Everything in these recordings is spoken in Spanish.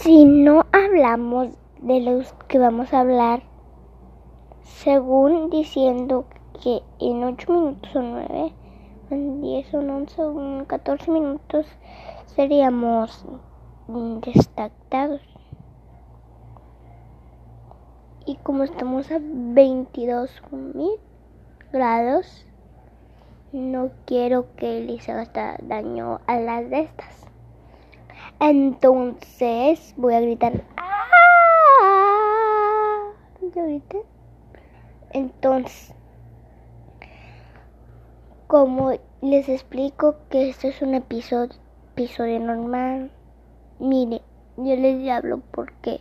Si no hablamos de los que vamos a hablar, según diciendo que en 8 minutos o 9, en 10 o 11 o en 14 minutos seríamos destacados. Y como estamos a 22 mil grados, no quiero que Elisa haga daño a las de estas. Entonces voy a gritar. ¡Ah! ¿Yo grité? Entonces, como les explico que esto es un episodio, normal, mire, yo les hablo porque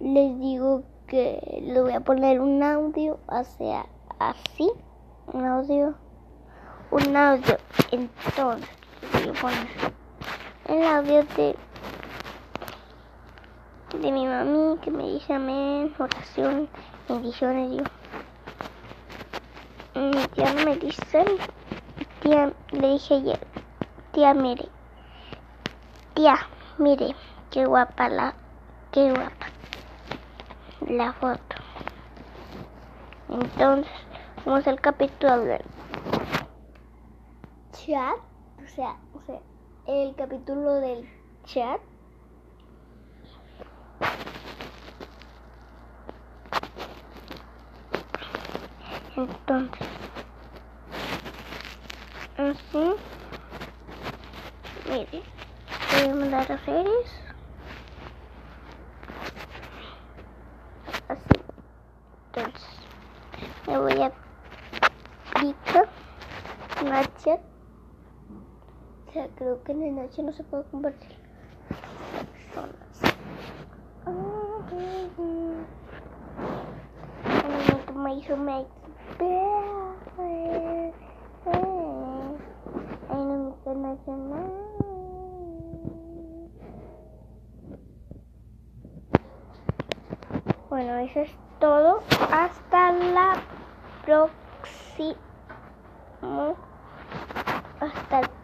les digo que le voy a poner un audio, o sea, así, un audio, un audio. Entonces, el audio de, de mi mami que me dice amén, oración, bendiciones, digo. Mi tía me dice, tía, le dije ayer, tía, mire, tía, mire, qué guapa la, qué guapa la foto. Entonces, vamos al capítulo del chat, o sea, o sea, el capítulo del chat. Entonces, así, mire, voy a mandar a series. Así, entonces, me voy a picar, Snapchat sea, creo que en la noche no se puede compartir personas. me hizo make internacional. Bueno, eso es todo. Hasta la próxima hasta el